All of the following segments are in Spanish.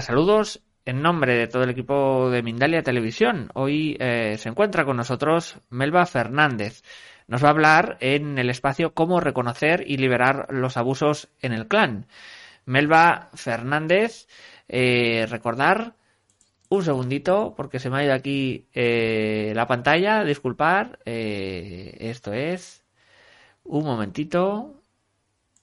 Saludos en nombre de todo el equipo de Mindalia Televisión. Hoy eh, se encuentra con nosotros Melba Fernández. Nos va a hablar en el espacio cómo reconocer y liberar los abusos en el clan. Melba Fernández, eh, recordar un segundito porque se me ha ido aquí eh, la pantalla, disculpar, esto es un momentito,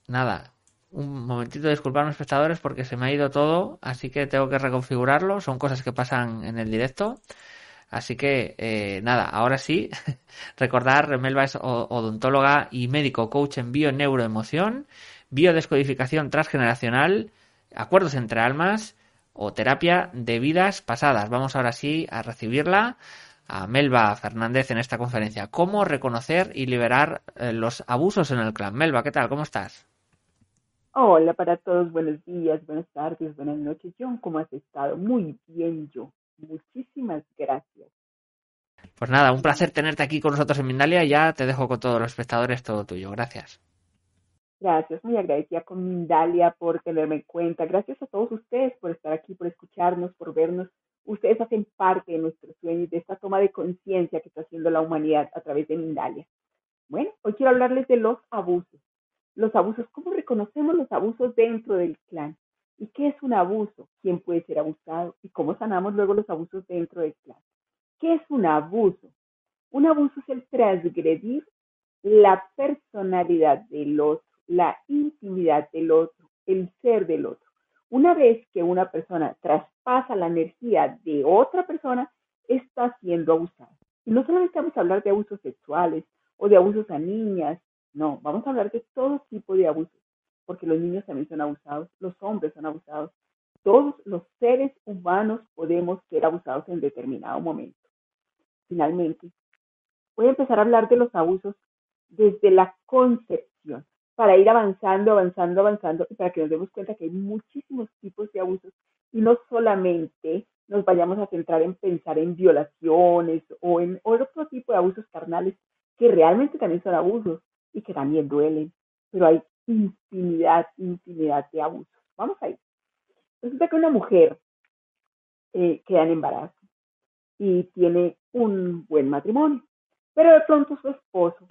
nada, un momentito, disculparme espectadores porque se me ha ido todo, así que tengo que reconfigurarlo. Son cosas que pasan en el directo. Así que eh, nada, ahora sí, recordar, Melba es odontóloga y médico coach en bio neuroemoción, biodescodificación transgeneracional, acuerdos entre almas o terapia de vidas pasadas. Vamos ahora sí a recibirla a Melba Fernández en esta conferencia. ¿Cómo reconocer y liberar eh, los abusos en el clan? Melba, ¿qué tal? ¿Cómo estás? Hola para todos, buenos días, buenas tardes, buenas noches. John, ¿cómo has estado? Muy bien, yo. Muchísimas gracias. Pues nada, un placer tenerte aquí con nosotros en Mindalia. Ya te dejo con todos los espectadores, todo tuyo. Gracias. Gracias, muy agradecida con Mindalia por tenerme en cuenta. Gracias a todos ustedes por estar aquí, por escucharnos, por vernos. Ustedes hacen parte de nuestro sueño y de esta toma de conciencia que está haciendo la humanidad a través de Mindalia. Bueno, hoy quiero hablarles de los abusos los abusos, cómo reconocemos los abusos dentro del clan y qué es un abuso, quién puede ser abusado y cómo sanamos luego los abusos dentro del clan. ¿Qué es un abuso? Un abuso es el transgredir la personalidad del otro, la intimidad del otro, el ser del otro. Una vez que una persona traspasa la energía de otra persona, está siendo abusada. Y no solamente vamos a hablar de abusos sexuales o de abusos a niñas no, vamos a hablar de todo tipo de abusos, porque los niños también son abusados, los hombres son abusados, todos los seres humanos podemos ser abusados en determinado momento. Finalmente, voy a empezar a hablar de los abusos desde la concepción, para ir avanzando, avanzando, avanzando, y para que nos demos cuenta que hay muchísimos tipos de abusos y no solamente nos vayamos a centrar en pensar en violaciones o en otro tipo de abusos carnales que realmente también son abusos, y que también duelen, pero hay infinidad, infinidad de abusos. Vamos a ir. Resulta que una mujer eh, queda en embarazo y tiene un buen matrimonio, pero de pronto su esposo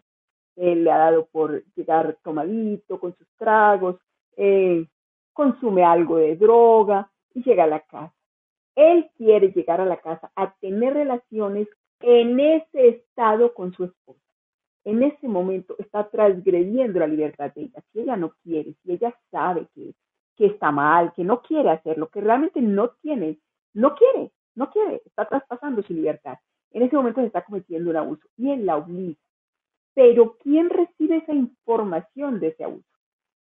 eh, le ha dado por llegar tomadito con sus tragos, eh, consume algo de droga y llega a la casa. Él quiere llegar a la casa a tener relaciones en ese estado con su esposa en ese momento está transgrediendo la libertad de ella. Si ella no quiere, si ella sabe que, que está mal, que no quiere hacerlo, que realmente no tiene, no quiere, no quiere, está traspasando su libertad. En ese momento se está cometiendo un abuso y él la obliga. Pero ¿quién recibe esa información de ese abuso?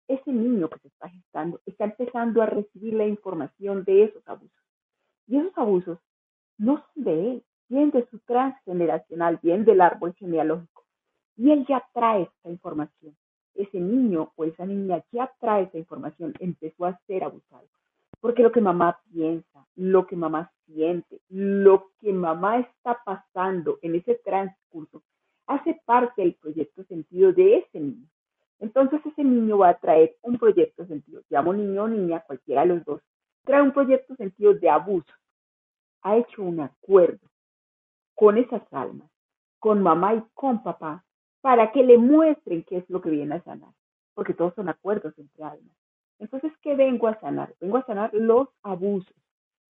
Ese niño que se está gestando está empezando a recibir la información de esos abusos. Y esos abusos no son de él, vienen de su transgeneracional, bien del árbol genealógico y él ya trae esta información. Ese niño o esa niña ya trae esa información, empezó a ser abusado. Porque lo que mamá piensa, lo que mamá siente, lo que mamá está pasando en ese transcurso, hace parte del proyecto sentido de ese niño. Entonces ese niño va a traer un proyecto sentido, llamo niño o niña, cualquiera de los dos, trae un proyecto sentido de abuso. Ha hecho un acuerdo con esas almas, con mamá y con papá, para que le muestren qué es lo que viene a sanar, porque todos son acuerdos entre almas. Entonces, ¿qué vengo a sanar? Vengo a sanar los abusos,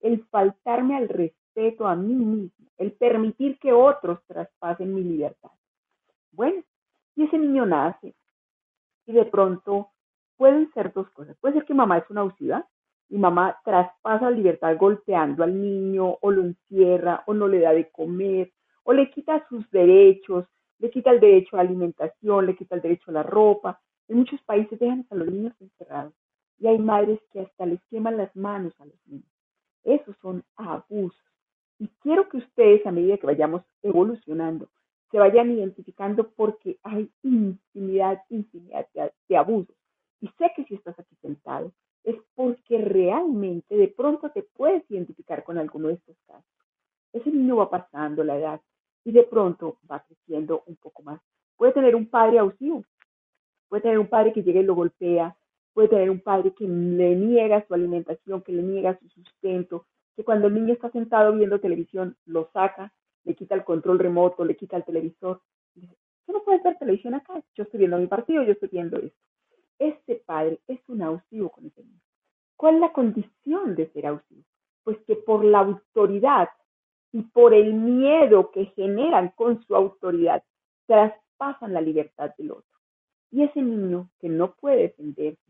el faltarme al respeto a mí mismo, el permitir que otros traspasen mi libertad. Bueno, y ese niño nace y de pronto pueden ser dos cosas. Puede ser que mamá es una abusiva y mamá traspasa la libertad golpeando al niño o lo encierra o no le da de comer o le quita sus derechos, le quita el derecho a la alimentación, le quita el derecho a la ropa. En muchos países dejan a los niños encerrados y hay madres que hasta les queman las manos a los niños. Esos son abusos. Y quiero que ustedes, a medida que vayamos evolucionando, se vayan identificando porque hay infinidad, infinidad de, abusos. Y sé que si estás aquí sentado es porque realmente de pronto te puedes identificar con alguno de estos casos. Ese niño va pasando la edad y de pronto va creciendo un poco más. Puede tener un padre abusivo, puede tener un padre que llega y lo golpea, puede tener un padre que le niega su alimentación, que le niega su sustento, que cuando el niño está sentado viendo televisión lo saca, le quita el control remoto, le quita el televisor. Tú no puedes ver televisión acá, yo estoy viendo mi partido, yo estoy viendo esto. Este padre es un abusivo con ese niño. ¿Cuál es la condición de ser abusivo? Pues que por la autoridad y por el miedo que generan con su autoridad, traspasan la libertad del otro. Y ese niño que no puede defenderse,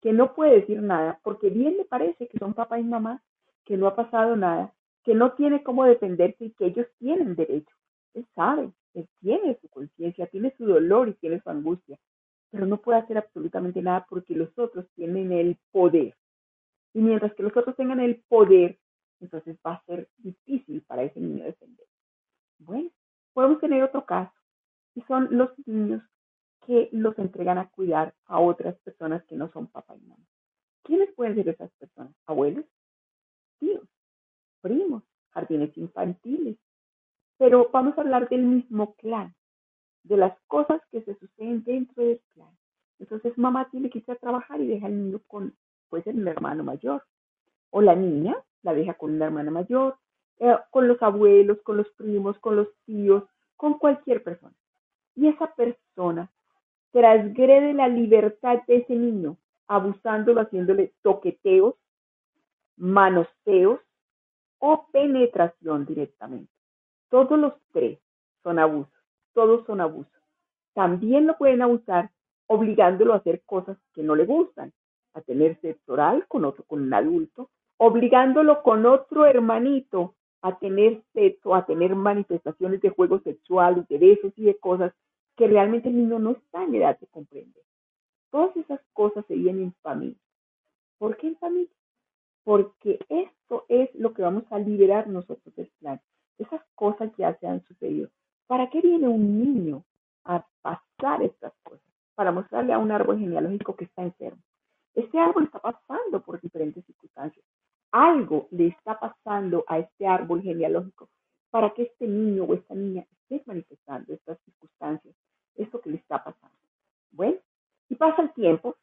que no puede decir nada, porque bien le parece que son papá y mamá, que no ha pasado nada, que no tiene cómo defenderse y que ellos tienen derecho. Él sabe, él tiene su conciencia, tiene su dolor y tiene su angustia, pero no puede hacer absolutamente nada porque los otros tienen el poder. Y mientras que los otros tengan el poder, entonces va a ser difícil para ese niño defender. Bueno, podemos tener otro caso, y son los niños que los entregan a cuidar a otras personas que no son papá y mamá. ¿Quiénes pueden ser esas personas? Abuelos, tíos, primos, jardines infantiles. Pero vamos a hablar del mismo clan, de las cosas que se suceden dentro del clan. Entonces mamá tiene que irse a trabajar y deja al niño con, pues, el hermano mayor. O la niña la deja con una hermana mayor, eh, con los abuelos, con los primos, con los tíos, con cualquier persona. Y esa persona transgrede la libertad de ese niño, abusándolo, haciéndole toqueteos, manoseos o penetración directamente. Todos los tres son abusos, todos son abusos. También lo pueden abusar obligándolo a hacer cosas que no le gustan, a tener sexo oral con otro, con un adulto, obligándolo con otro hermanito a tener sexo, a tener manifestaciones de juegos sexuales, de besos y de cosas que realmente el niño no está en edad de comprender. Todas esas cosas se vienen en familia. ¿Por qué en familia? Porque esto es lo que vamos a liberar nosotros del plan. Esas cosas ya se han sucedido. ¿Para qué viene un niño a pasar estas cosas? Para mostrarle a un árbol genealógico que está enfermo. Este árbol está pasando por diferentes circunstancias. Algo le está pasando a este árbol genealógico para que este niño o esta niña esté manifestando estas circunstancias, esto que le está pasando. Bueno, y pasa el tiempo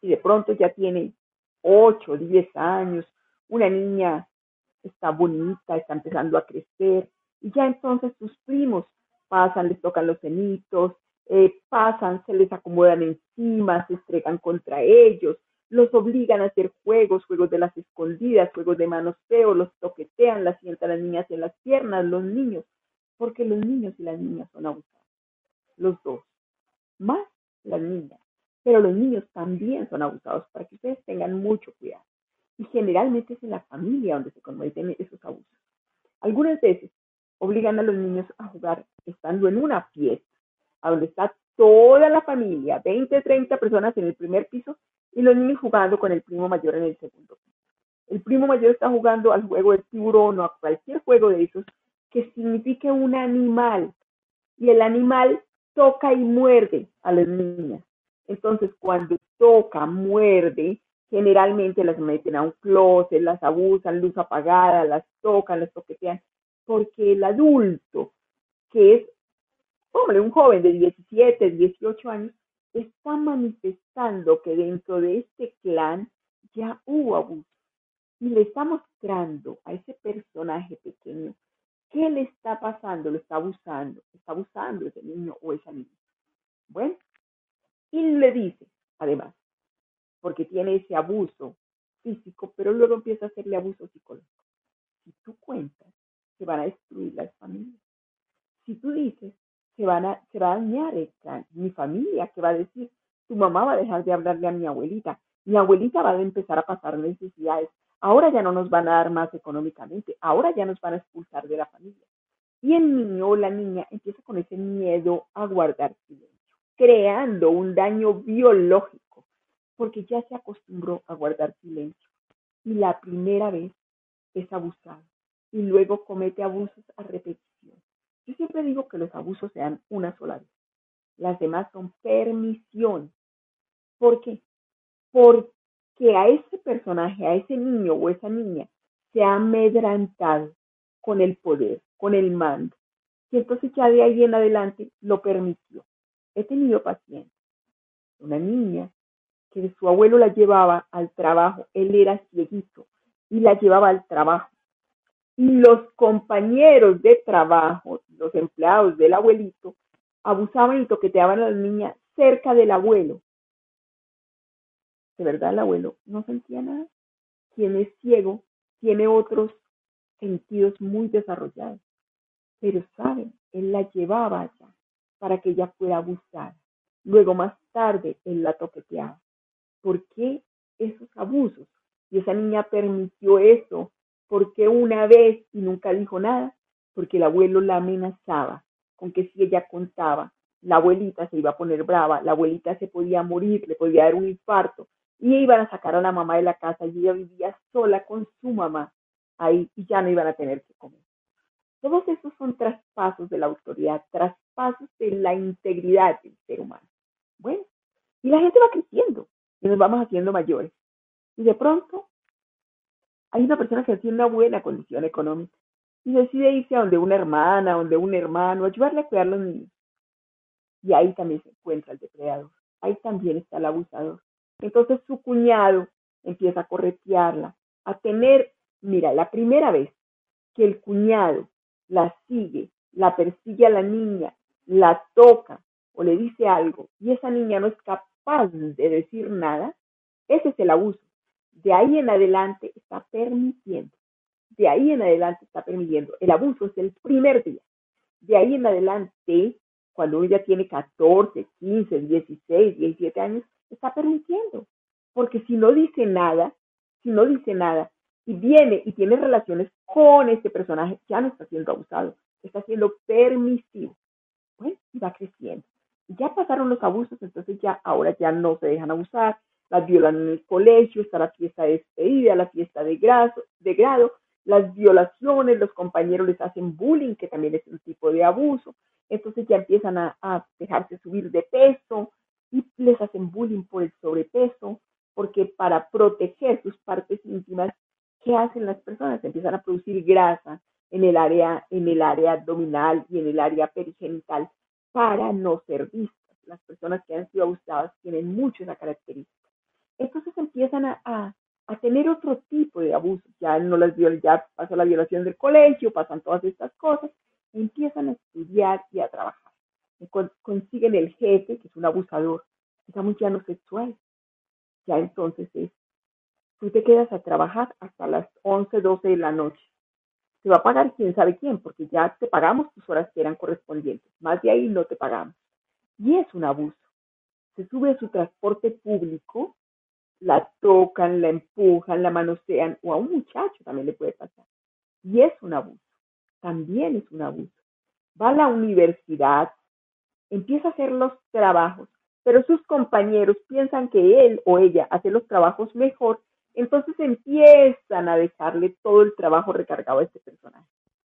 y de pronto ya tiene 8, 10 años, una niña está bonita, está empezando a crecer y ya entonces sus primos pasan, les tocan los cenitos, eh, pasan, se les acomodan encima, se estregan contra ellos, los obligan a hacer juegos, juegos de las escondidas, juegos de manoseo, los toquetean, las sientan las niñas en las piernas, los niños, porque los niños y las niñas son abusados, los dos, más las niñas, pero los niños también son abusados para que ustedes tengan mucho cuidado. Y generalmente es en la familia donde se cometen esos abusos. Algunas veces obligan a los niños a jugar estando en una fiesta, a donde está toda la familia, 20, 30 personas en el primer piso y los niños jugando con el primo mayor en el segundo. El primo mayor está jugando al juego del tiburón o a cualquier juego de esos que signifique un animal y el animal toca y muerde a las niñas. Entonces, cuando toca, muerde, generalmente las meten a un closet, las abusan, luz apagada, las tocan, las toquetean, porque el adulto, que es, hombre, un joven de 17, 18 años, está manifestando que dentro de este clan ya hubo abuso y le está mostrando a ese personaje pequeño qué le está pasando, lo está abusando, está abusando ese niño o esa niña. Bueno, y le dice, además, porque tiene ese abuso físico, pero luego empieza a hacerle abuso psicológico. Si tú cuentas, se van a destruir las familias. Si tú dices, se, van a, se va a dañar mi familia, que va a decir, tu mamá va a dejar de hablarle a mi abuelita, Mi abuelita va a empezar a pasar necesidades. Ahora ya no nos van a dar más económicamente. Ahora ya nos van a expulsar de la familia. Y el niño o la niña empieza con ese miedo a guardar silencio, creando un daño biológico, porque ya se acostumbró a guardar silencio. Y la primera vez es abusado y luego comete abusos a repetición. Yo siempre digo que los abusos sean una sola vez. Las demás son permisión. ¿Por qué? Porque a ese personaje, a ese niño o esa niña, se ha amedrantado con el poder, con el mando. Y entonces ya de ahí en adelante lo permitió. He tenido paciente. Una niña que su abuelo la llevaba al trabajo, él era cieguito y la llevaba al trabajo. Los compañeros de trabajo, los empleados del abuelito, abusaban y toqueteaban a la niña cerca del abuelo. De verdad el abuelo no sentía nada. Quien es ciego tiene otros sentidos muy desarrollados. Pero saben, él la llevaba allá para que ella fuera abusada. Luego más tarde él la toqueteaba. ¿Por qué esos abusos? Y esa niña permitió eso. ¿Por qué una vez y nunca dijo nada? Porque el abuelo la amenazaba con que si ella contaba, la abuelita se iba a poner brava, la abuelita se podía morir, le podía dar un infarto, y iban a sacar a la mamá de la casa y ella vivía sola con su mamá ahí y ya no iban a tener que comer. Todos esos son traspasos de la autoridad, traspasos de la integridad del ser humano. Bueno, y la gente va creciendo y nos vamos haciendo mayores. Y de pronto hay una persona que tiene una buena condición económica y decide irse a donde una hermana, donde un hermano, ayudarle a cuidar los niños. Y ahí también se encuentra el depredador. Ahí también está el abusador. Entonces su cuñado empieza a corretearla, a tener, mira, la primera vez que el cuñado la sigue, la persigue a la niña, la toca o le dice algo y esa niña no es capaz de decir nada, ese es el abuso. De ahí en adelante está permitiendo. De ahí en adelante está permitiendo. El abuso es el primer día. De ahí en adelante, cuando ella tiene 14, 15, 16, 17 años, está permitiendo. Porque si no dice nada, si no dice nada y viene y tiene relaciones con este personaje, ya no está siendo abusado, está siendo permisivo. Bueno, y va creciendo. Ya pasaron los abusos, entonces ya ahora ya no se dejan abusar, las violan en el colegio, está la fiesta de despedida, la fiesta de grado, de grado, las violaciones, los compañeros les hacen bullying, que también es un tipo de abuso, entonces ya empiezan a, a dejarse subir de peso, y les hacen bullying por el sobrepeso, porque para proteger sus partes íntimas, ¿qué hacen las personas? Empiezan a producir grasa en el área, en el área abdominal y en el área perigenital para no ser vistas. Las personas que han sido abusadas tienen mucho esa característica. Entonces empiezan a, a, a tener otro tipo de abusos. Ya no las ya pasó la violación del colegio, pasan todas estas cosas, empiezan a estudiar y a trabajar consiguen el jefe, que es un abusador, digamos ya no sexual. Ya entonces es, tú te quedas a trabajar hasta las 11, 12 de la noche. Te va a pagar quién sabe quién, porque ya te pagamos tus horas que eran correspondientes. Más de ahí no te pagamos. Y es un abuso. Se sube a su transporte público, la tocan, la empujan, la manosean, o a un muchacho también le puede pasar. Y es un abuso. También es un abuso. Va a la universidad, empieza a hacer los trabajos, pero sus compañeros piensan que él o ella hace los trabajos mejor, entonces empiezan a dejarle todo el trabajo recargado a este personaje.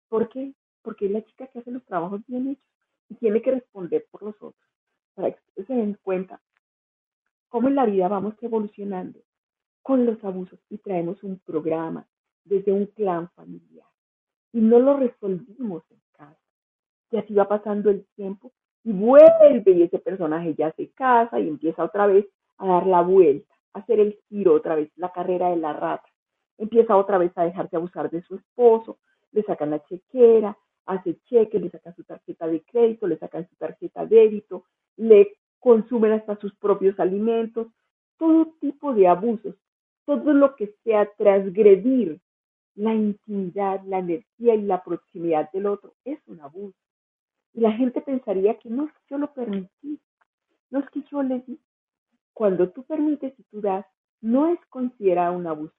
¿Por qué? Porque es la chica que hace los trabajos bien hechos y tiene que responder por los otros. Para que se den cuenta cómo en la vida vamos evolucionando con los abusos y traemos un programa desde un clan familiar y no lo resolvimos en casa. Y así va pasando el tiempo y vuelve y ese personaje ya se casa y empieza otra vez a dar la vuelta, a hacer el giro otra vez, la carrera de la rata. Empieza otra vez a dejarse abusar de su esposo, le sacan la chequera, hace cheque, le sacan su tarjeta de crédito, le sacan su tarjeta de débito, le consumen hasta sus propios alimentos, todo tipo de abusos, todo lo que sea transgredir la intimidad, la energía y la proximidad del otro es un abuso. Y la gente pensaría que no es que yo lo permití, no es que yo le di. Cuando tú permites y tú das, no es considerado un abuso,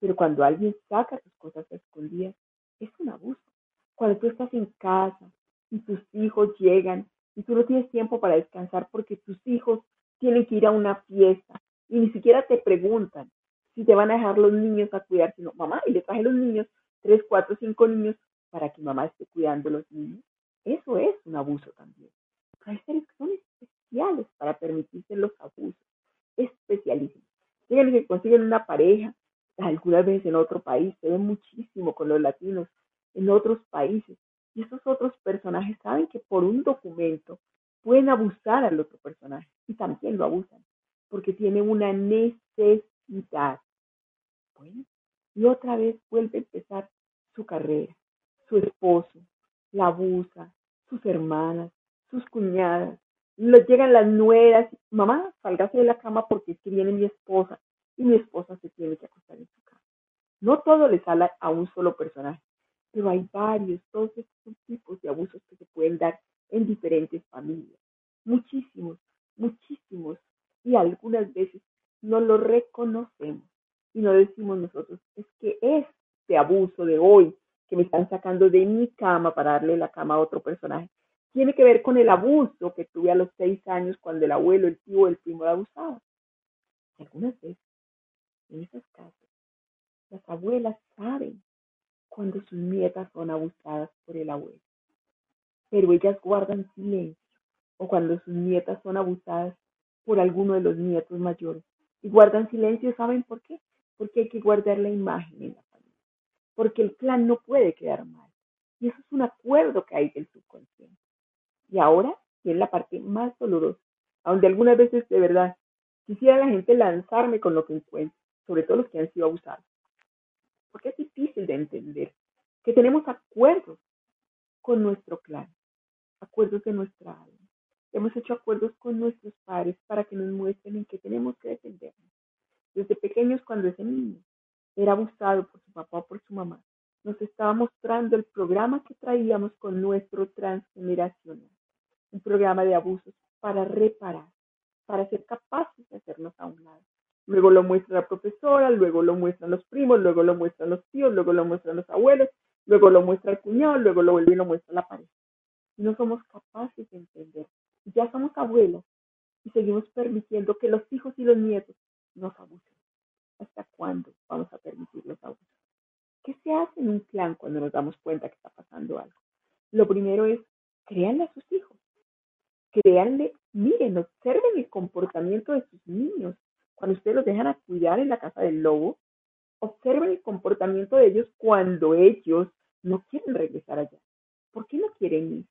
pero cuando alguien saca tus cosas a escondidas, es un abuso. Cuando tú estás en casa y tus hijos llegan y tú no tienes tiempo para descansar porque tus hijos tienen que ir a una fiesta y ni siquiera te preguntan si te van a dejar los niños a cuidar, sino mamá, y le traje los niños, tres, cuatro, cinco niños, para que mamá esté cuidando los niños. Eso es un abuso también. hay seres que son especiales para permitirse los abusos, especialísimos. Díganme que consiguen una pareja, algunas veces en otro país, se ve muchísimo con los latinos, en otros países. Y esos otros personajes saben que por un documento pueden abusar al otro personaje y también lo abusan porque tiene una necesidad. Bueno, y otra vez vuelve a empezar su carrera. Su esposo la abusa, sus hermanas, sus cuñadas. Le llegan las nueras, mamá, salgase de la cama porque es que viene mi esposa y mi esposa se tiene que acostar en su cama. No todo le sale a un solo personaje, pero hay varios, todos estos tipos de abusos que se pueden dar en diferentes familias. Muchísimos, muchísimos. Y algunas veces no lo reconocemos y no decimos nosotros, es que este abuso de hoy que me están sacando de mi cama para darle la cama a otro personaje, tiene que ver con el abuso que tuve a los seis años cuando el abuelo, el tío, el primo la abusaba. algunas veces, en esas casas, las abuelas saben cuando sus nietas son abusadas por el abuelo, pero ellas guardan silencio, o cuando sus nietas son abusadas por alguno de los nietos mayores, y guardan silencio, ¿saben por qué? Porque hay que guardar la imagen en la porque el plan no puede quedar mal. Y eso es un acuerdo que hay del subconsciente. Y ahora viene la parte más dolorosa, donde algunas veces de verdad quisiera la gente lanzarme con lo que encuentro, sobre todo los que han sido abusados. Porque es difícil de entender que tenemos acuerdos con nuestro clan, acuerdos de nuestra alma. Hemos hecho acuerdos con nuestros padres para que nos muestren en qué tenemos que defendernos. Desde pequeños, cuando ese niño era abusado por su papá o por su mamá, nos estaba mostrando el programa que traíamos con nuestro transgeneracional, un programa de abusos para reparar, para ser capaces de hacernos a un lado. Luego lo muestra la profesora, luego lo muestran los primos, luego lo muestran los tíos, luego lo muestran los abuelos, luego lo muestra el cuñado, luego lo vuelve y lo muestra la pareja. No somos capaces de entender. Ya somos abuelos y seguimos permitiendo que los hijos y los nietos nos abusen. ¿Hasta cuándo vamos a permitir los abusos? ¿Qué se hace en un clan cuando nos damos cuenta que está pasando algo? Lo primero es, créanle a sus hijos. Créanle, miren, observen el comportamiento de sus niños. Cuando ustedes los dejan a cuidar en la casa del lobo, observen el comportamiento de ellos cuando ellos no quieren regresar allá. ¿Por qué no quieren ir?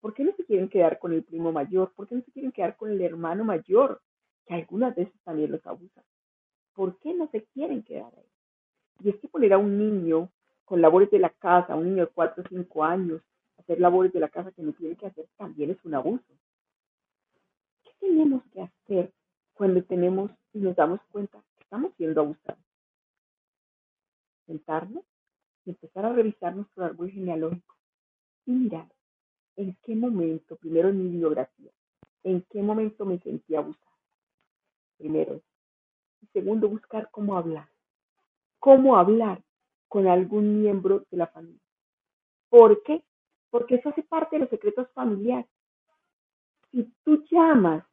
¿Por qué no se quieren quedar con el primo mayor? ¿Por qué no se quieren quedar con el hermano mayor? Que algunas veces también los abusan. ¿por qué no se quieren quedar ahí? Y es que poner a un niño con labores de la casa, un niño de 4 o 5 años, hacer labores de la casa que no tiene que hacer, también es un abuso. ¿Qué tenemos que hacer cuando tenemos y nos damos cuenta que estamos siendo abusados? Sentarnos y empezar a revisar nuestro árbol genealógico y mirar en qué momento, primero en mi biografía, en qué momento me sentí abusado. Primero, y segundo, buscar cómo hablar. Cómo hablar con algún miembro de la familia. ¿Por qué? Porque eso hace parte de los secretos familiares. Si tú llamas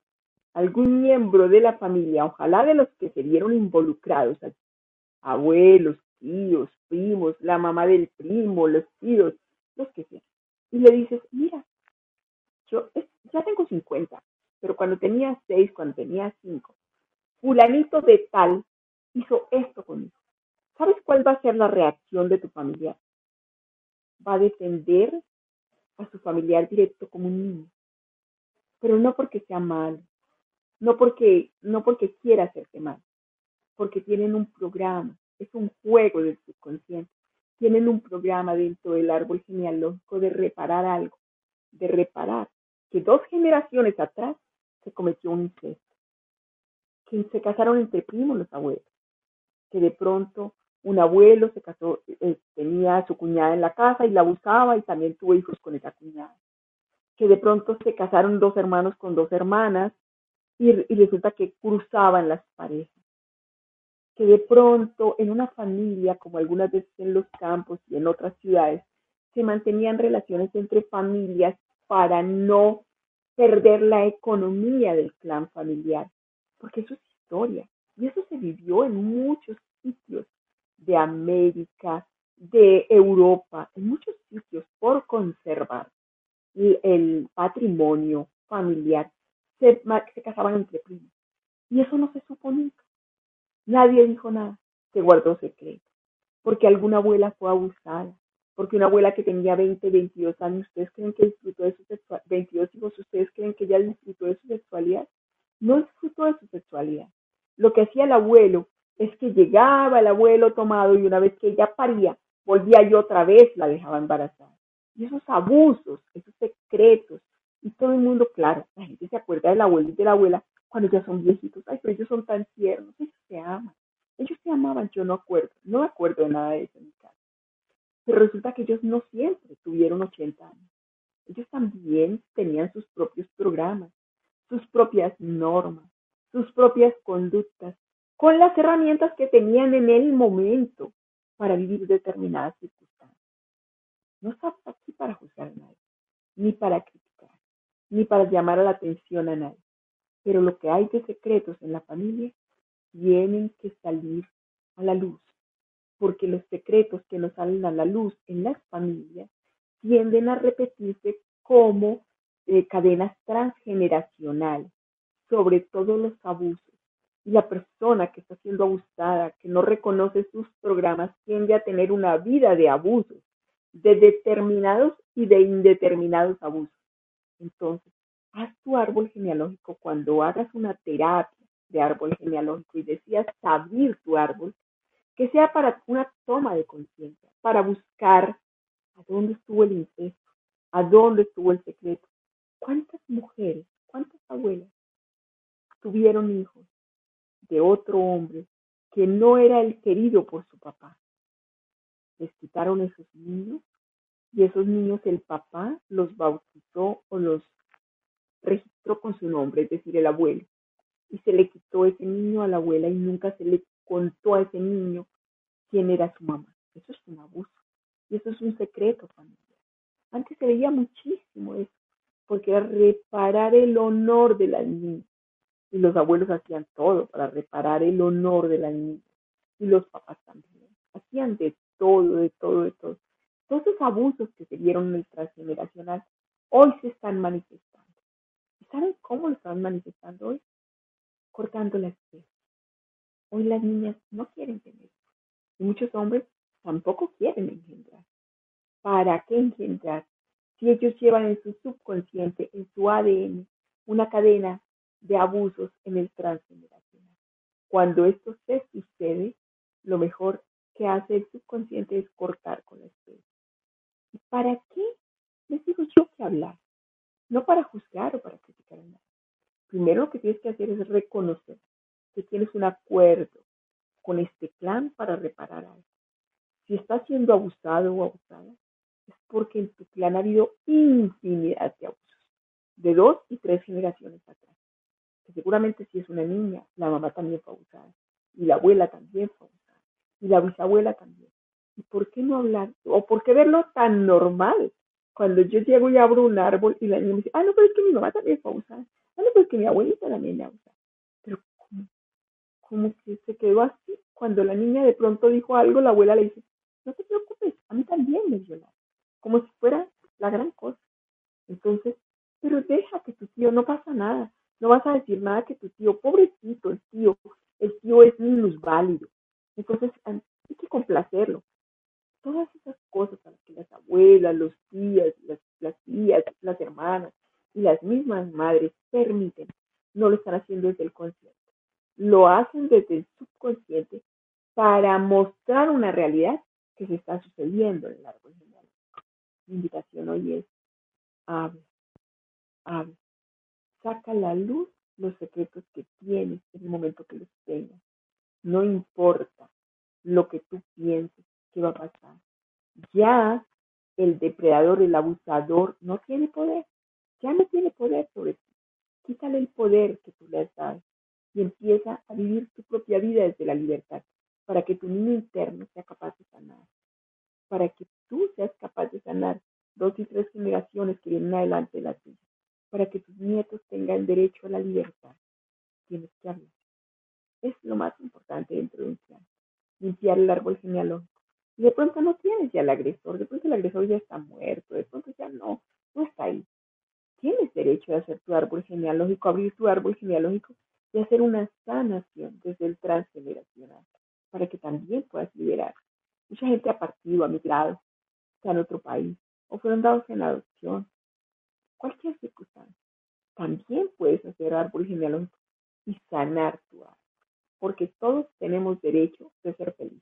algún miembro de la familia, ojalá de los que se vieron involucrados, abuelos, tíos, primos, la mamá del primo, los tíos, los que sean, y le dices, mira, yo ya tengo 50, pero cuando tenía 6, cuando tenía 5, fulanito de tal hizo esto conmigo. ¿Sabes cuál va a ser la reacción de tu familiar? Va a defender a su familiar directo como un niño, pero no porque sea malo, no porque, no porque quiera hacerte mal, porque tienen un programa, es un juego del subconsciente, tienen un programa dentro del árbol genealógico de reparar algo, de reparar que dos generaciones atrás se cometió un incesto que se casaron entre primos los abuelos, que de pronto un abuelo se casó, eh, tenía a su cuñada en la casa y la abusaba y también tuvo hijos con esa cuñada, que de pronto se casaron dos hermanos con dos hermanas y, resulta que cruzaban las parejas. que de pronto en una familia, como algunas veces en los campos y en otras ciudades, se mantenían relaciones entre familias para no perder la economía del clan familiar, porque eso es historia y eso se vivió en muchos sitios de América, de Europa, en muchos sitios por conservar el, patrimonio familiar, se, casaban entre primos y eso no se supo nunca. Nadie dijo nada, se guardó secreto, porque alguna abuela fue abusada, porque una abuela que tenía 20, 22 años, ¿ustedes creen que disfrutó de su sexualidad? 22 hijos, ¿ustedes creen que ella disfrutó de su sexualidad? No disfrutó de su sexualidad. Lo que hacía el abuelo es que llegaba el abuelo tomado y una vez que ella paría, volvía y otra vez la dejaba embarazada. Y esos abusos, esos secretos, y todo el mundo, claro, la gente se acuerda del abuelo y de la abuela cuando ya son viejitos. Ay, pero ellos son tan tiernos, ellos se aman. Ellos se amaban, yo no acuerdo, no me acuerdo de nada de eso en mi casa. Pero resulta que ellos no siempre tuvieron 80 años. Ellos también tenían sus propios programas, sus propias normas, sus propias conductas, con las herramientas que tenían en el momento para vivir determinadas circunstancias. No estamos aquí para juzgar a ni para criticar, ni para llamar la atención a nadie. Pero lo que hay de secretos en la familia tienen que salir a la luz porque los secretos que nos salen a la luz en las familias tienden a repetirse como eh, cadenas transgeneracionales, sobre todo los abusos. Y la persona que está siendo abusada, que no reconoce sus programas, tiende a tener una vida de abusos, de determinados y de indeterminados abusos. Entonces, haz tu árbol genealógico cuando hagas una terapia de árbol genealógico y decías abrir tu árbol, que sea para una toma de conciencia, para buscar a dónde estuvo el incesto, a dónde estuvo el secreto. ¿Cuántas mujeres, cuántas abuelas tuvieron hijos de otro hombre que no era el querido por su papá? Les quitaron esos niños y esos niños el papá los bautizó o los registró con su nombre, es decir, el abuelo. Y se le quitó ese niño a la abuela y nunca se le contó a ese niño quién era su mamá. Eso es un abuso. Y eso es un secreto familiar. Antes se veía muchísimo eso, porque era reparar el honor de la niña. Y los abuelos hacían todo para reparar el honor de la niña. Y los papás también. Hacían de todo, de todo, de todo. Todos esos abusos que se dieron en el transgeneracional hoy se están manifestando. ¿Y saben cómo lo están manifestando hoy? Cortando la especie. Hoy las niñas no quieren tener y muchos hombres tampoco quieren engendrar. ¿Para qué engendrar? Si ellos llevan en su subconsciente, en su ADN, una cadena de abusos en el transgeneracional. Cuando esto se sucede, lo mejor que hace el subconsciente es cortar con la especie. ¿Y para qué les digo yo que hablar? No para juzgar o para criticar a nadie. Primero lo que tienes que hacer es reconocer que tienes un acuerdo con este plan para reparar algo. Si estás siendo abusado o abusada, es porque en tu plan ha habido infinidad de abusos, de dos y tres generaciones atrás. Que seguramente si es una niña, la mamá también fue abusada, y la abuela también fue abusada, y la bisabuela también. ¿Y por qué no hablar? ¿O por qué verlo tan normal? Cuando yo llego y abro un árbol y la niña me dice, ah, no, pero es que mi mamá también fue abusada. Ah, no, pero es que mi abuelita también fue abusada como que se quedó así. Cuando la niña de pronto dijo algo, la abuela le dice, no te preocupes, a mí también me violaron, como si fuera la gran cosa. Entonces, pero deja que tu tío, no pasa nada, no vas a decir nada que tu tío, pobrecito el tío, el tío es válido. Entonces, hay que complacerlo. Todas esas cosas a las que las abuelas, los tías, las, tías, las hermanas y las mismas madres permiten, no lo están haciendo desde el consciente lo hacen desde el subconsciente para mostrar una realidad que se está sucediendo en el árbol genealógico. Mi invitación hoy es, habla, habla, saca la luz los secretos que tienes en el momento que los tengas. No importa lo que tú pienses que va a pasar. Ya el depredador, el abusador, no tiene poder. Ya no tiene poder sobre ti. Quítale el poder que tú le has dado y empieza a vivir tu propia vida desde la libertad, para que tu niño interno sea capaz de sanar, para que tú seas capaz de sanar dos y tres generaciones que vienen adelante de la tuya, para que tus nietos tengan derecho a la libertad. Tienes que hablar. Es lo más importante dentro de un plan. Limpiar el árbol genealógico. Y de pronto no tienes ya el agresor, de pronto el agresor ya está muerto, de pronto ya no, no está ahí. Tienes derecho a hacer tu árbol genealógico, abrir tu árbol genealógico y hacer una sanación desde el transgeneracional para que también puedas liberar. Mucha gente ha partido, ha migrado, está en otro país o fueron dados en adopción. Cualquier circunstancia. También puedes hacer árbol genealógico y sanar tu árbol, porque todos tenemos derecho de ser felices.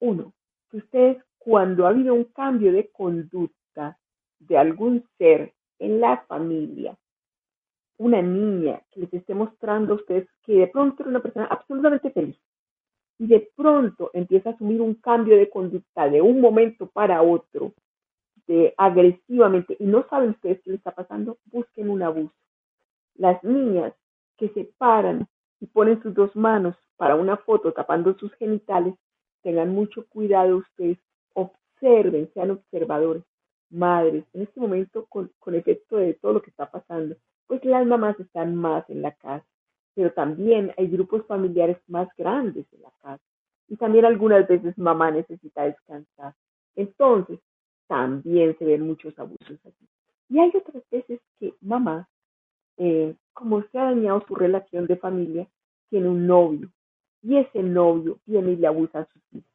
Uno, que ustedes cuando ha habido un cambio de conducta de algún ser en la familia, una niña que les esté mostrando a ustedes que de pronto era una persona absolutamente feliz y de pronto empieza a asumir un cambio de conducta de un momento para otro, de agresivamente, y no saben ustedes qué le está pasando, busquen un abuso. Las niñas que se paran y ponen sus dos manos para una foto tapando sus genitales tengan mucho cuidado ustedes, observen, sean observadores, madres, en este momento con, efecto de todo lo que está pasando, pues las mamás están más en la casa, pero también hay grupos familiares más grandes en la casa y también algunas veces mamá necesita descansar. Entonces, también se ven muchos abusos aquí. Y hay otras veces que mamá, eh, como se ha dañado su relación de familia, tiene un novio y ese novio viene y le abusa a sus hijos.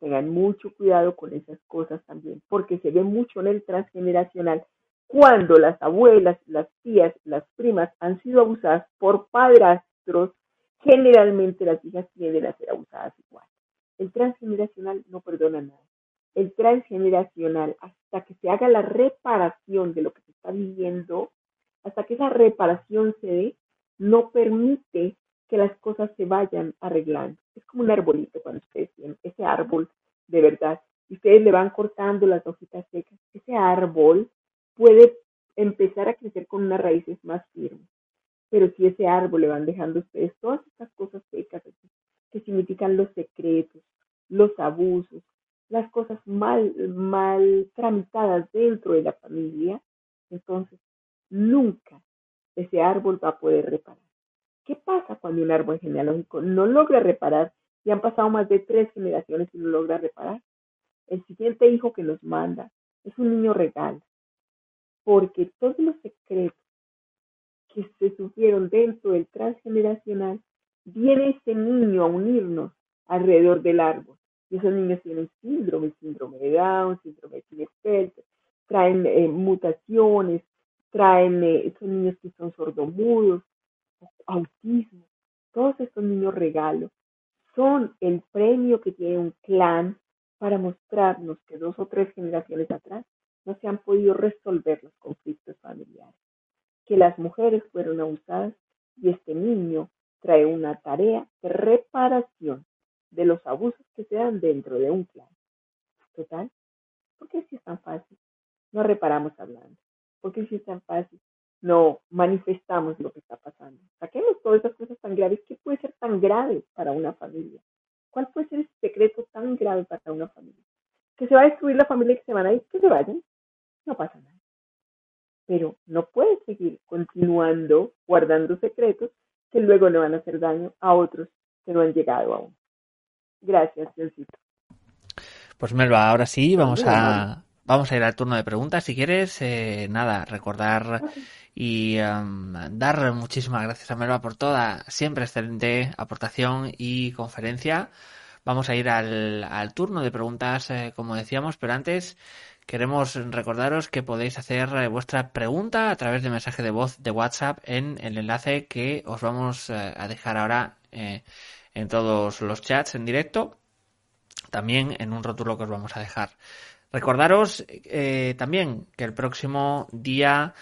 Tengan mucho cuidado con esas cosas también, porque se ve mucho en el transgeneracional cuando las abuelas, las tías, las primas han sido abusadas por padrastros, generalmente las hijas tienden a ser abusadas igual. El transgeneracional no perdona nada. El transgeneracional, hasta que se haga la reparación de lo que se está viviendo, hasta que esa reparación se dé, no permite que las cosas se vayan arreglando. Es como un arbolito cuando ustedes tienen ese árbol de verdad y ustedes le van cortando las hojitas secas. Ese árbol puede empezar a crecer con unas raíces más firmes. Pero si ese árbol le van dejando ustedes todas estas cosas secas que significan los secretos, los abusos, las cosas mal, mal tramitadas dentro de la familia, entonces nunca ese árbol va a poder reparar. ¿Qué pasa cuando un árbol genealógico no logra reparar y han pasado más de tres generaciones y no logra reparar? El siguiente hijo que nos manda es un niño regalo, porque todos los secretos que se sufrieron dentro del transgeneracional, viene ese niño a unirnos alrededor del árbol. Y esos niños tienen síndrome, síndrome de Down, síndrome de Klinefelter, traen eh, mutaciones, traen, eh, son niños que son sordomudos, autismo. Todos estos niños regalos son el premio que tiene un clan para mostrarnos que dos o tres generaciones atrás no se han podido resolver los conflictos familiares, que las mujeres fueron abusadas y este niño trae una tarea de reparación de los abusos que se dan dentro de un clan. Total, ¿por qué si es tan fácil? No reparamos hablando. ¿Por qué si es tan fácil? No manifestamos lo que está pasando. Saquemos todas esas cosas tan graves. ¿Qué puede ser tan grave para una familia? ¿Cuál puede ser ese secreto tan grave para una familia? Que se va a destruir la familia y que se van a ir, que se vayan no pasa nada. Pero no puedes seguir continuando guardando secretos que luego le van a hacer daño a otros que no han llegado aún. Gracias, Diosito. Pues Melba, ahora sí, vamos a, vamos a ir al turno de preguntas. Si quieres, eh, nada, recordar y um, dar muchísimas gracias a Melba por toda siempre excelente aportación y conferencia. Vamos a ir al, al turno de preguntas, eh, como decíamos, pero antes Queremos recordaros que podéis hacer eh, vuestra pregunta a través de mensaje de voz de WhatsApp en el enlace que os vamos eh, a dejar ahora eh, en todos los chats en directo. También en un rótulo que os vamos a dejar. Recordaros también que el próximo día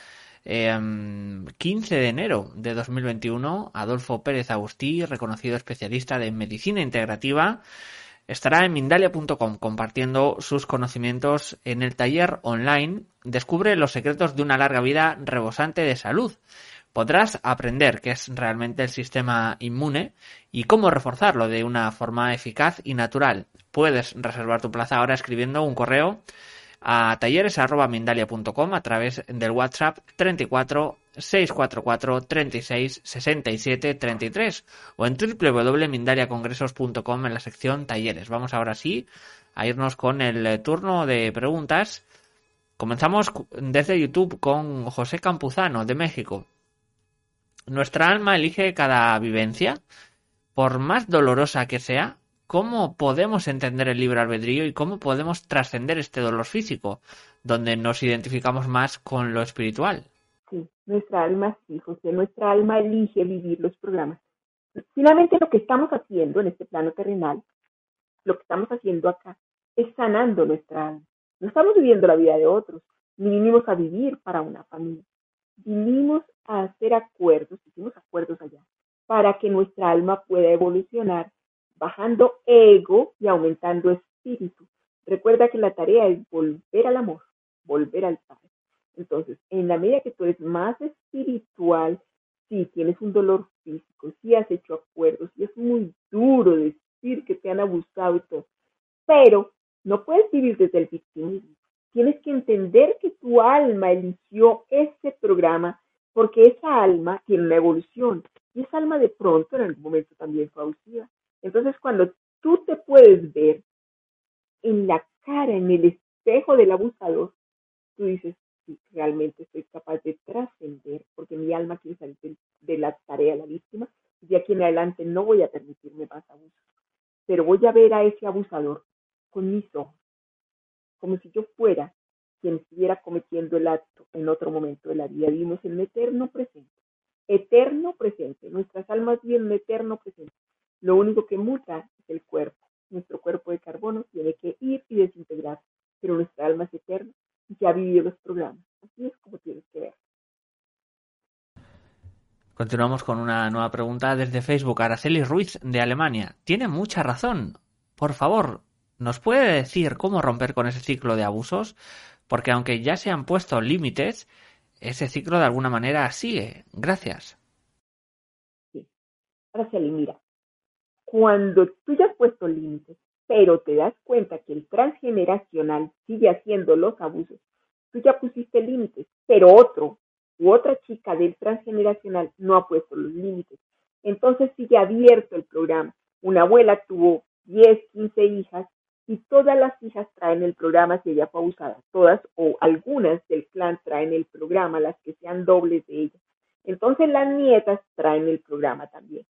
15 de enero de 2021, Adolfo Pérez Agustí, reconocido especialista de medicina integrativa, Estará en Mindalia.com compartiendo sus conocimientos en el taller online Descubre los secretos de una larga vida rebosante de salud, podrás aprender qué es realmente el sistema inmune y cómo reforzarlo de una forma eficaz y natural. Puedes reservar tu plaza ahora escribiendo un correo a talleres.mindalia.com a través del WhatsApp 34 644 36 67 33 o en www.mindaliacongresos.com en la sección talleres. Vamos ahora sí a irnos con el turno de preguntas. Comenzamos desde YouTube con José Campuzano de México. Nuestra alma elige cada vivencia, por más dolorosa que sea, ¿cómo podemos entender el libre albedrío y cómo podemos trascender este dolor físico, donde nos identificamos más con lo espiritual? Sí, nuestra alma sí, José, nuestra alma elige vivir los programas. Finalmente lo que estamos haciendo en este plano terrenal, lo que estamos haciendo acá, es sanando nuestra alma. No estamos viviendo la vida de otros, ni vinimos a vivir para una familia. Vinimos a hacer acuerdos, hicimos acuerdos allá, para que nuestra alma pueda evolucionar, bajando ego y aumentando espíritu. Recuerda que la tarea es volver al amor, volver al Padre. Entonces, en la medida que tú eres más espiritual, si tienes un dolor físico, si has hecho acuerdos, si es muy duro decir que te han abusado y todo, pero no puedes vivir desde el victimismo. Tienes que entender que tu alma eligió ese programa porque esa alma tiene una evolución y esa alma de pronto en algún momento también fue abusiva. Entonces cuando tú te puedes ver en la cara, en el espejo del abusador, tú dices, sí, realmente soy capaz de trascender porque mi alma quiere salir de, la tarea de la víctima y de aquí en adelante no voy a permitirme más abuso. Pero voy a ver a ese abusador con mis ojos, como si yo fuera quien estuviera cometiendo el acto en otro momento de la vida. Vimos en eterno presente, eterno presente. Nuestras almas viven en eterno presente. Lo único que muta es el cuerpo. Nuestro cuerpo de carbono tiene que ir y desintegrar, pero nuestra alma es eterna y ya ha vivido los programas. Así es como tienes que ver. Continuamos con una nueva pregunta desde Facebook. Araceli Ruiz, de Alemania. Tiene mucha razón. Por favor, ¿nos puede decir cómo romper con ese ciclo de abusos? Porque aunque ya se han puesto límites, ese ciclo de alguna manera sigue. Gracias. Sí. Mira, cuando tú ya has puesto límites, pero te das cuenta que el transgeneracional sigue haciendo los abusos, tú ya pusiste límites, pero otro u otra chica del transgeneracional no ha puesto los límites. Entonces sigue abierto el programa. Una abuela tuvo 10, 15 hijas y todas las hijas traen el programa si ella fue abusada, todas o algunas del clan traen el programa, las que sean dobles de ella. Entonces las nietas traen el programa también.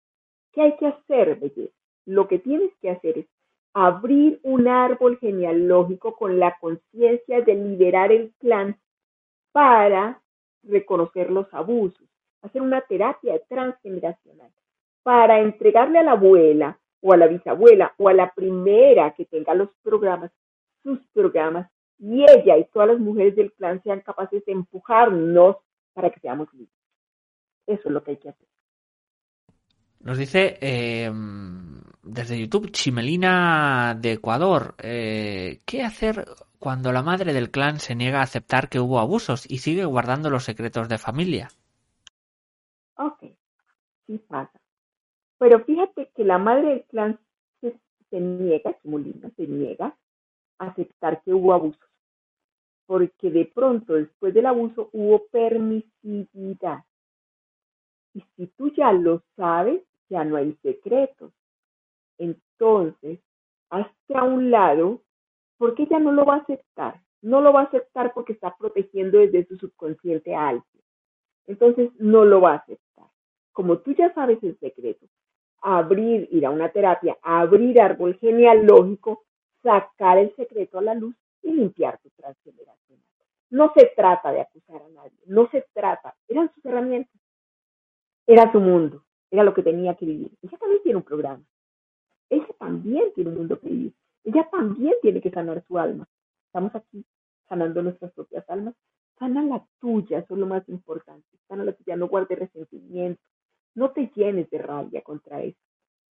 ¿Qué hay que hacer, belleza? Lo que tienes que hacer es abrir un árbol genealógico con la conciencia de liberar el clan para reconocer los abusos, hacer una terapia transgeneracional, para entregarle a la abuela o a la bisabuela o a la primera que tenga los programas, sus programas, y ella y todas las mujeres del clan sean capaces de empujarnos para que seamos libres. Eso es lo que hay que hacer. Nos dice eh, desde YouTube Chimelina de Ecuador, eh, ¿qué hacer cuando la madre del clan se niega a aceptar que hubo abusos y sigue guardando los secretos de familia? Ok, sí pasa. Pero fíjate que la madre del clan se, niega, Chimolina se niega a aceptar que hubo abusos, porque de pronto después del abuso hubo permisividad. Y si tú ya lo sabes, ya no hay secretos. Entonces, hasta a un lado, porque ella no lo va a aceptar. No lo va a aceptar porque está protegiendo desde su subconsciente a alguien. Entonces, no lo va a aceptar. Como tú ya sabes el secreto, abrir, ir a una terapia, abrir árbol genealógico, sacar el secreto a la luz y limpiar tu transgeneracional. No se trata de acusar a nadie, no se trata, eran sus herramientas, era su mundo, era lo que tenía que vivir. Ella también tiene un programa, ella también tiene un mundo que vivir, ella también tiene que sanar su alma. Estamos aquí sanando nuestras propias almas, sana la tuya, eso es lo más importante, sana la tuya, no guarde resentimiento, no te llenes de rabia contra eso.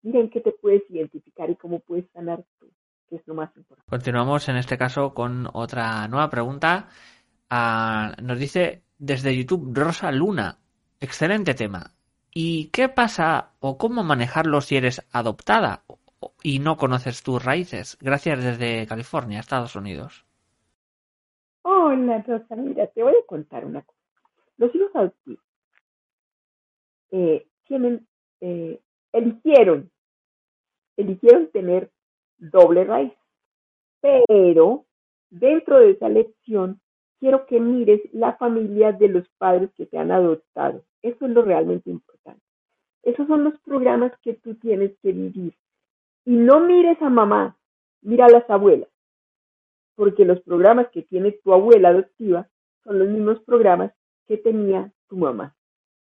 Mira en qué te puedes identificar y cómo puedes sanar tú, que es lo más importante. Continuamos en este caso con otra nueva pregunta. Ah, nos dice desde YouTube Rosa Luna. Excelente tema. ¿Y qué pasa o cómo manejarlo si eres adoptada y no conoces tus raíces? Gracias desde California, Estados Unidos. Hola, Rosa. Mira, te voy a contar una cosa. Los hijos adoptivos eh, tienen, eh, eligieron, eligieron tener doble raíz, pero dentro de esa elección quiero que mires la familia de los padres que te han adoptado. Eso es lo realmente importante. Esos son los programas que tú tienes que vivir. Y no mires a mamá, mira a las abuelas, porque los programas que tiene tu abuela adoptiva son los mismos programas que tenía tu mamá.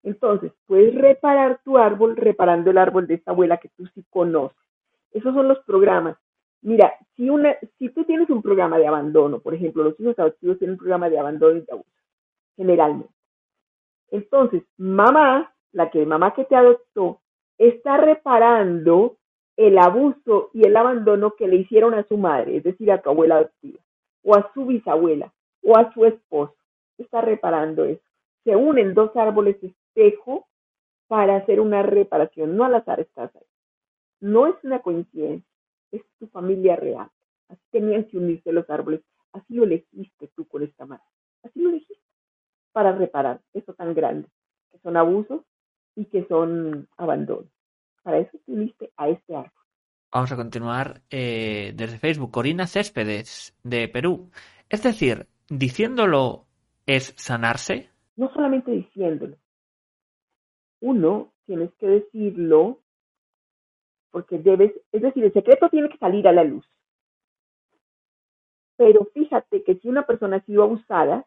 Entonces, puedes reparar tu árbol reparando el árbol de esta abuela que tú sí conoces. Esos son los programas Mira, si, una, si tú tienes un programa de abandono, por ejemplo, los hijos adoptivos tienen un programa de abandono y de abuso, generalmente. Entonces, mamá, la que mamá que te adoptó, está reparando el abuso y el abandono que le hicieron a su madre, es decir, a tu abuela adoptiva, o a su bisabuela, o a su esposo. Está reparando eso. Se unen dos árboles espejo para hacer una reparación. No al azar estás ahí. No es una coincidencia es tu familia real. Así tenían que unirse los árboles. Así lo elegiste tú con esta mano. Así lo elegiste para reparar eso tan grande, que son abusos y que son abandonos. Para eso te uniste a este árbol. Vamos a continuar eh, desde Facebook. Corina Céspedes, de Perú. Es decir, diciéndolo es sanarse. No solamente diciéndolo. Uno, tienes que decirlo porque debes, es decir, el secreto tiene que salir a la luz. Pero fíjate que si una persona ha sido abusada,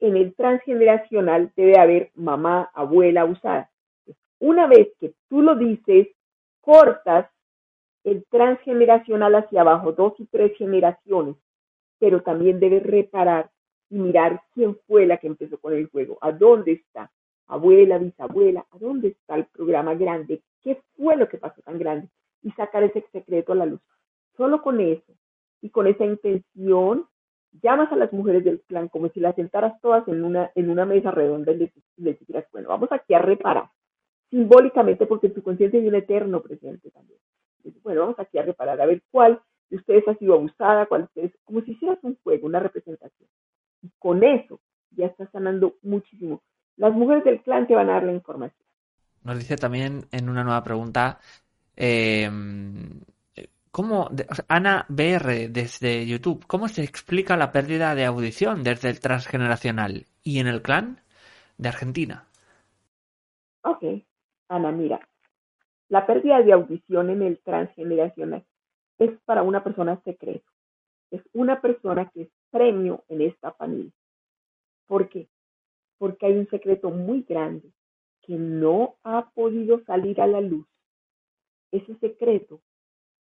en el transgeneracional debe haber mamá, abuela abusada. Una vez que tú lo dices, cortas el transgeneracional hacia abajo, dos y tres generaciones, pero también debes reparar y mirar quién fue la que empezó con el juego, a dónde está, abuela, bisabuela, a dónde está el programa grande, qué fue lo que pasó tan grande y sacar ese secreto a la luz. Solo con eso y con esa intención llamas a las mujeres del clan como si las sentaras todas en una, en una mesa redonda y les, les dijeras, bueno, vamos aquí a reparar, simbólicamente porque en tu conciencia hay un eterno presente también. bueno, vamos aquí a reparar, a ver cuál de ustedes ha sido abusada, cuál de ustedes, como si hicieras un juego, una representación. Y con eso ya estás sanando muchísimo. Las mujeres del clan te van a dar la información. Nos dice también en una nueva pregunta, eh, ¿cómo, Ana BR desde YouTube, ¿cómo se explica la pérdida de audición desde el transgeneracional y en el clan de Argentina? Ok, Ana, mira, la pérdida de audición en el transgeneracional es para una persona secreto. Es una persona que es premio en esta familia. ¿Por qué? Porque hay un secreto muy grande que no ha podido salir a la luz, ese secreto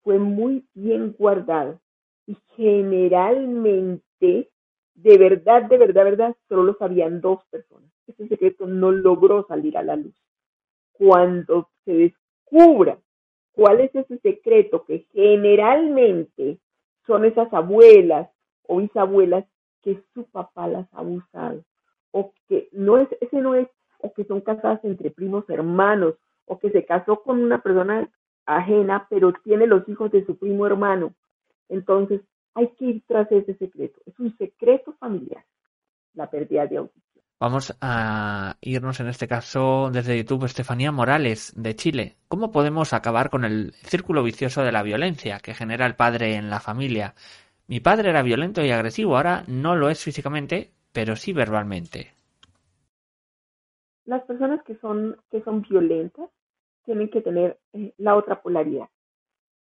fue muy bien guardado y generalmente, de verdad, de verdad, de verdad, solo lo sabían dos personas. Ese secreto no logró salir a la luz. Cuando se descubra cuál es ese secreto que generalmente son esas abuelas o bisabuelas que su papá las ha abusado o que no es ese no es o que son casadas entre primos hermanos, o que se casó con una persona ajena, pero tiene los hijos de su primo hermano. Entonces, hay que ir tras ese secreto. Es un secreto familiar, la pérdida de audición. Vamos a irnos en este caso desde YouTube, Estefanía Morales, de Chile. ¿Cómo podemos acabar con el círculo vicioso de la violencia que genera el padre en la familia? Mi padre era violento y agresivo, ahora no lo es físicamente, pero sí verbalmente las personas que son, que son violentas tienen que tener eh, la otra polaridad.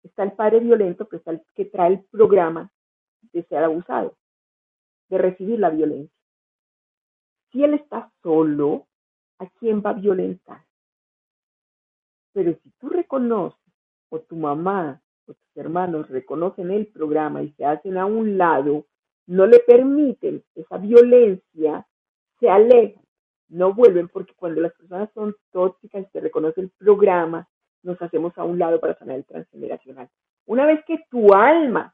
Está el padre violento, que, está el, que trae el programa de ser abusado, de recibir la violencia. Si él está solo, ¿a quién va a violentar? Pero si tú reconoces, o tu mamá o tus hermanos reconocen el programa y se hacen a un lado, no le permiten esa violencia, se aleja no vuelven porque cuando las personas son tóxicas se reconoce el programa, nos hacemos a un lado para sanar el transgeneracional. Una vez que tu alma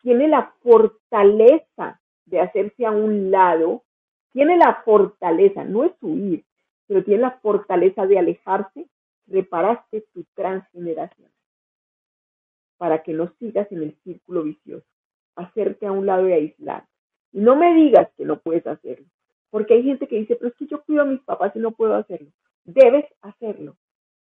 tiene la fortaleza de hacerse a un lado, tiene la fortaleza, no es huir, pero tiene la fortaleza de alejarse, reparaste tu transgeneración para que no sigas en el círculo vicioso, hacerte a un lado y aislar. Y no me digas que no puedes hacerlo, porque hay gente que dice, pero es que yo cuido a mis papás y no puedo hacerlo. Debes hacerlo,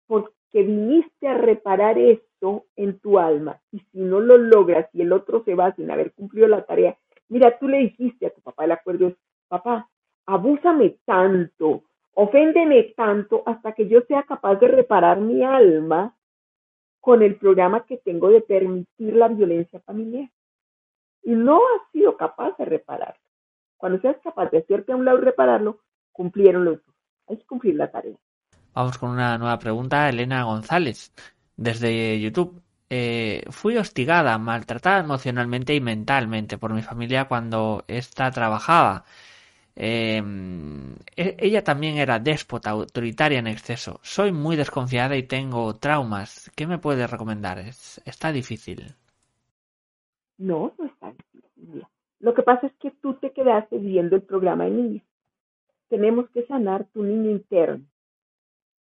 porque viniste a reparar esto en tu alma. Y si no lo logras y el otro se va sin haber cumplido la tarea, mira, tú le dijiste a tu papá, el acuerdo es, papá, abúsame tanto, oféndeme tanto hasta que yo sea capaz de reparar mi alma con el programa que tengo de permitir la violencia familiar. Y no has sido capaz de repararlo. Cuando seas capaz de hacerte a un lado y repararlo, cumplieron los dos. Hay que cumplir la tarea. Vamos con una nueva pregunta, Elena González, desde YouTube. Eh, fui hostigada, maltratada emocionalmente y mentalmente por mi familia cuando ésta trabajaba. Em, e, ella también era déspota, autoritaria en exceso. Soy muy desconfiada y tengo traumas. ¿Qué me puede recomendar? está difícil. No, no está difícil. Lo que pasa es que tú te quedaste viendo el programa de niños. Tenemos que sanar tu niño interno.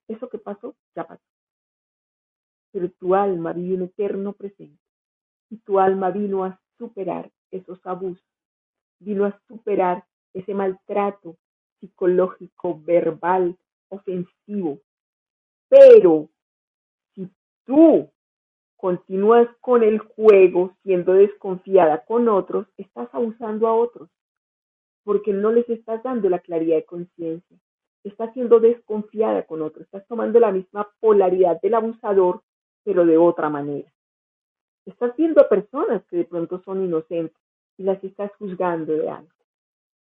Eso que pasó, ya pasó. Pero tu alma vive un eterno presente. Y tu alma vino a superar esos abusos. Vino a superar ese maltrato psicológico, verbal, ofensivo. Pero si tú continúas con el juego siendo desconfiada con otros, estás abusando a otros, porque no les estás dando la claridad de conciencia. Estás siendo desconfiada con otros, estás tomando la misma polaridad del abusador, pero de otra manera. Estás viendo a personas que de pronto son inocentes y las estás juzgando de algo.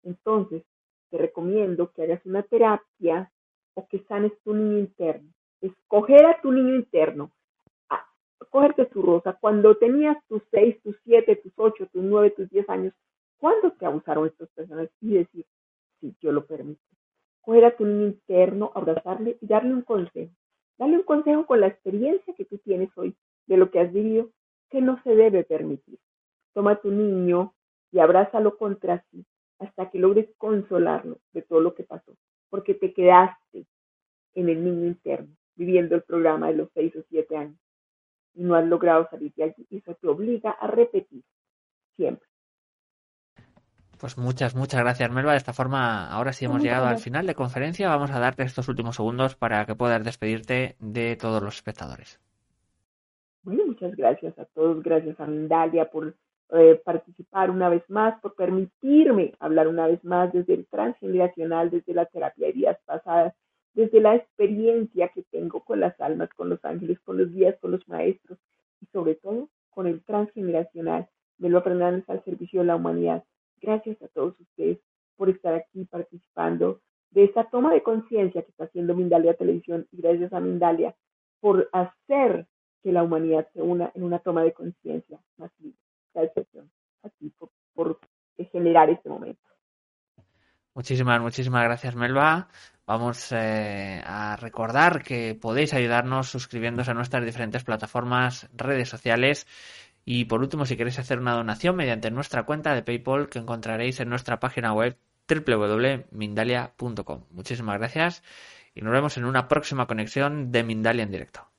Entonces, te recomiendo que hagas una terapia o que sanes tu niño interno. Escoger a tu niño interno. Cogerte tu rosa. Cuando tenías tus seis, tus siete, tus ocho, tus nueve, tus diez años, ¿cuándo te abusaron estas personas? Y decir, sí, yo lo permito. Coger a tu niño interno, abrazarle y darle un consejo. Darle un consejo con la experiencia que tú tienes hoy de lo que has vivido, que no se debe permitir. Toma a tu niño y abrázalo contra sí hasta que logres consolarlo de todo lo que pasó, porque te quedaste en el niño interno, viviendo el programa de los seis o siete años, y no has logrado salir de allí, y eso te obliga a repetir siempre. Pues muchas, muchas gracias, Melba. De esta forma, ahora sí hemos llegado al final de conferencia. Vamos a darte estos últimos segundos para que puedas despedirte de todos los espectadores. Bueno, muchas gracias a todos. Gracias a Mindalia por eh, participar una vez más, por permitirme hablar una vez más desde el transgeneracional, desde la terapia de vidas pasadas, desde la experiencia que tengo con las almas, con los ángeles, con los guías, con los maestros y sobre todo con el transgeneracional. Melo Fernández al servicio de la humanidad. Gracias a todos ustedes por estar aquí participando de esta toma de conciencia que está haciendo Mindalia Televisión y gracias a Mindalia por hacer que la humanidad se una en una toma de conciencia más libre excepción aquí por, generar este momento. Muchísimas, muchísimas gracias, Melba. Vamos eh, a recordar que podéis ayudarnos suscribiéndose a nuestras diferentes plataformas, redes sociales. Y por último, si queréis hacer una donación mediante nuestra cuenta de PayPal que encontraréis en nuestra página web www.mindalia.com. Muchísimas gracias y nos vemos en una próxima conexión de Mindalia en directo.